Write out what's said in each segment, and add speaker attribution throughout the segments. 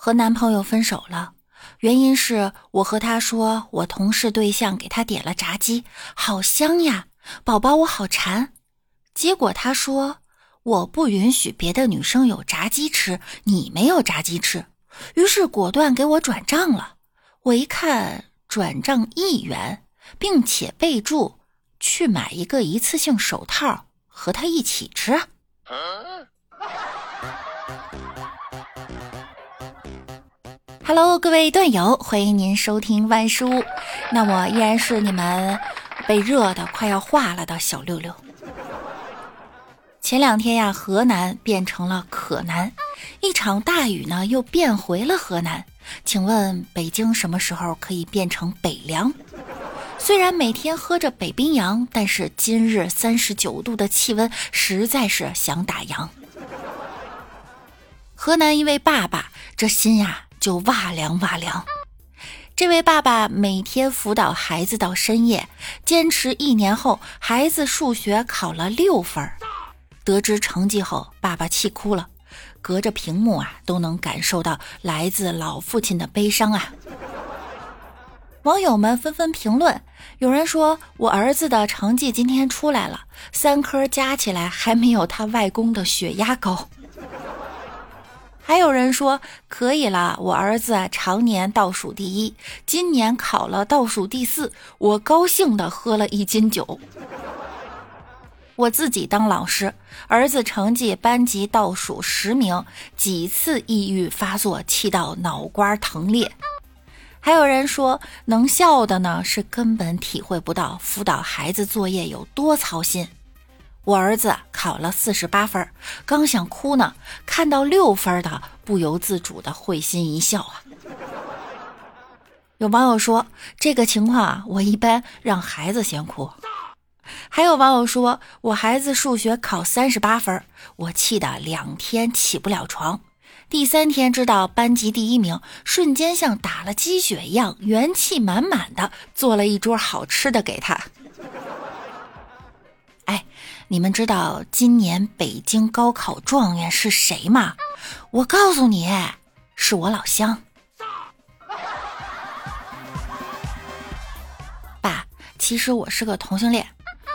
Speaker 1: 和男朋友分手了，原因是我和他说我同事对象给他点了炸鸡，好香呀，宝宝我好馋。结果他说我不允许别的女生有炸鸡吃，你没有炸鸡吃，于是果断给我转账了。我一看转账一元，并且备注去买一个一次性手套和他一起吃。Hello，各位段友，欢迎您收听万叔。那我依然是你们被热的快要化了的小六六。前两天呀，河南变成了可南，一场大雨呢又变回了河南。请问北京什么时候可以变成北凉？虽然每天喝着北冰洋，但是今日三十九度的气温实在是想打烊。河南一位爸爸，这心呀。就哇凉哇凉。这位爸爸每天辅导孩子到深夜，坚持一年后，孩子数学考了六分。得知成绩后，爸爸气哭了，隔着屏幕啊，都能感受到来自老父亲的悲伤啊。网友们纷纷评论，有人说我儿子的成绩今天出来了，三科加起来还没有他外公的血压高。还有人说可以啦，我儿子常年倒数第一，今年考了倒数第四，我高兴的喝了一斤酒。我自己当老师，儿子成绩班级倒数十名，几次抑郁发作，气到脑瓜疼裂。还有人说能笑的呢，是根本体会不到辅导孩子作业有多操心。我儿子考了四十八分，刚想哭呢，看到六分的，不由自主的会心一笑啊。有网友说，这个情况啊，我一般让孩子先哭。还有网友说，我孩子数学考三十八分，我气得两天起不了床，第三天知道班级第一名，瞬间像打了鸡血一样，元气满满的做了一桌好吃的给他。你们知道今年北京高考状元是谁吗？我告诉你，是我老乡。爸，其实我是个同性恋。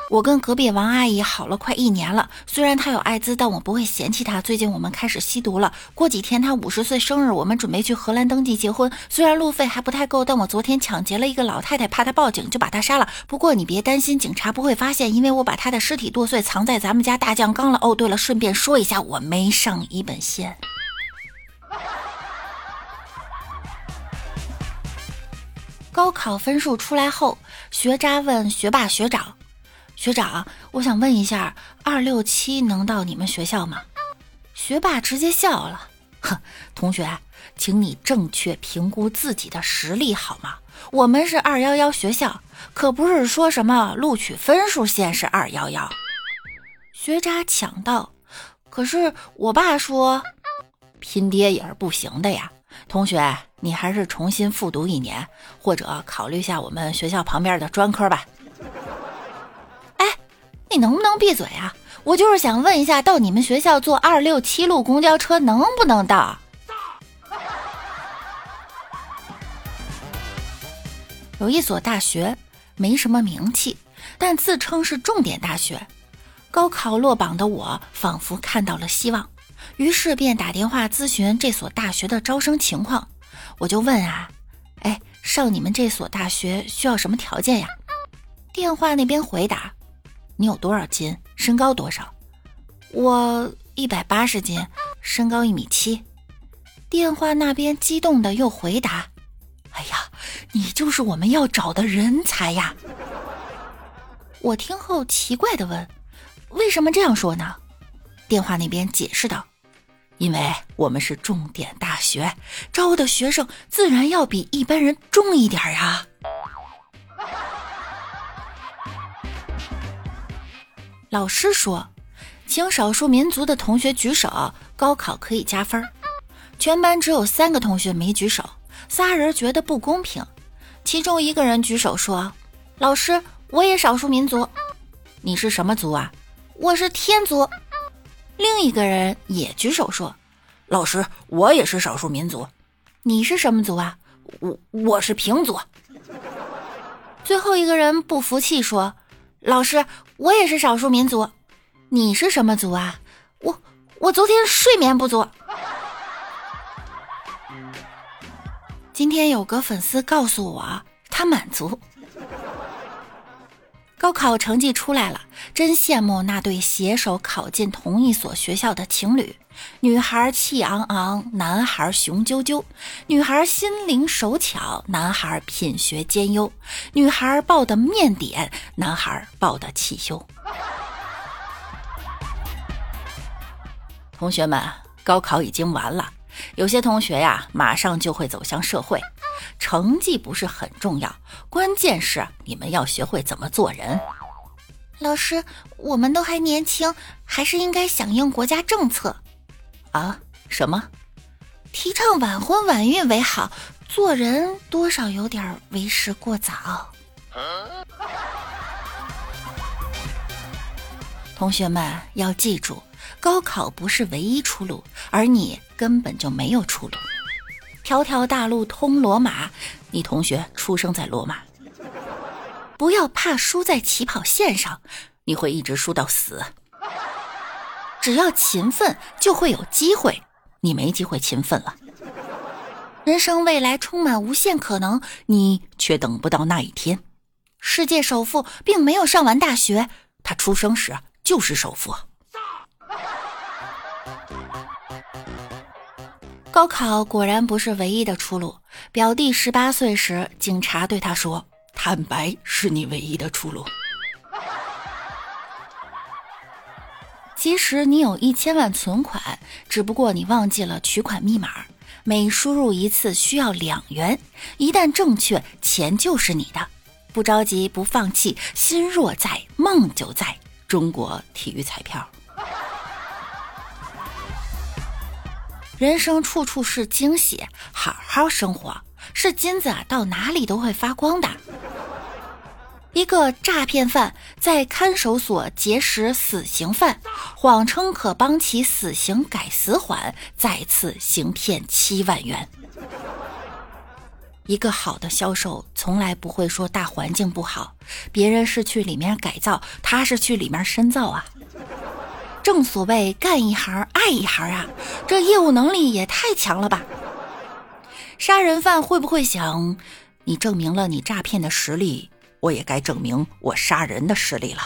Speaker 1: 我跟隔壁王阿姨好了快一年了，虽然她有艾滋，但我不会嫌弃她。最近我们开始吸毒了，过几天她五十岁生日，我们准备去荷兰登记结婚。虽然路费还不太够，但我昨天抢劫了一个老太太，怕她报警，就把她杀了。不过你别担心，警察不会发现，因为我把她的尸体剁碎，藏在咱们家大酱缸了。哦，对了，顺便说一下，我没上一本线。高考分数出来后，学渣问学霸学长。学长，我想问一下，二六七能到你们学校吗？学霸直接笑了，哼，同学，请你正确评估自己的实力好吗？我们是二幺幺学校，可不是说什么录取分数线是二幺幺。学渣抢道，可是我爸说，拼爹也是不行的呀。同学，你还是重新复读一年，或者考虑下我们学校旁边的专科吧。你能不能闭嘴啊？我就是想问一下，到你们学校坐二六七路公交车能不能到？有一所大学没什么名气，但自称是重点大学。高考落榜的我仿佛看到了希望，于是便打电话咨询这所大学的招生情况。我就问啊，哎，上你们这所大学需要什么条件呀？电话那边回答。你有多少斤？身高多少？我一百八十斤，身高一米七。电话那边激动的又回答：“哎呀，你就是我们要找的人才呀！”我听后奇怪的问：“为什么这样说呢？”电话那边解释道：“因为我们是重点大学，招的学生自然要比一般人重一点呀。”老师说：“请少数民族的同学举手，高考可以加分。”全班只有三个同学没举手，仨人觉得不公平。其中一个人举手说：“老师，我也少数民族。”“你是什么族啊？”“我是天族。”另一个人也举手说：“老师，我也是少数民族。”你是什么族啊？我我是平族。最后一个人不服气说：“老师，我也是少数民族。你是什么族啊？我我昨天睡眠不足。”今天有个粉丝告诉我，他满足。高考成绩出来了，真羡慕那对携手考进同一所学校的情侣。女孩气昂昂，男孩雄赳赳；女孩心灵手巧，男孩品学兼优。女孩抱的面点，男孩抱的气修。同学们，高考已经完了，有些同学呀，马上就会走向社会。成绩不是很重要，关键是你们要学会怎么做人。老师，我们都还年轻，还是应该响应国家政策。啊？什么？提倡晚婚晚育为好，做人多少有点为时过早。同学们要记住，高考不是唯一出路，而你根本就没有出路。条条大路通罗马，你同学出生在罗马。不要怕输在起跑线上，你会一直输到死。只要勤奋，就会有机会。你没机会勤奋了。人生未来充满无限可能，你却等不到那一天。世界首富并没有上完大学，他出生时就是首富。高考果然不是唯一的出路。表弟十八岁时，警察对他说：“坦白是你唯一的出路。”其实你有一千万存款，只不过你忘记了取款密码。每输入一次需要两元，一旦正确，钱就是你的。不着急，不放弃，心若在，梦就在。中国体育彩票。人生处处是惊喜，好好生活是金子啊，到哪里都会发光的。一个诈骗犯在看守所结识死刑犯，谎称可帮其死刑改死缓，再次行骗七万元。一个好的销售从来不会说大环境不好，别人是去里面改造，他是去里面深造啊。正所谓干一行爱一行啊，这业务能力也太强了吧！杀人犯会不会想，你证明了你诈骗的实力，我也该证明我杀人的实力了？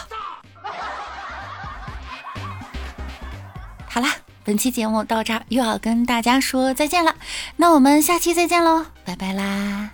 Speaker 1: 好啦，本期节目到这儿又要跟大家说再见了，那我们下期再见喽，拜拜啦！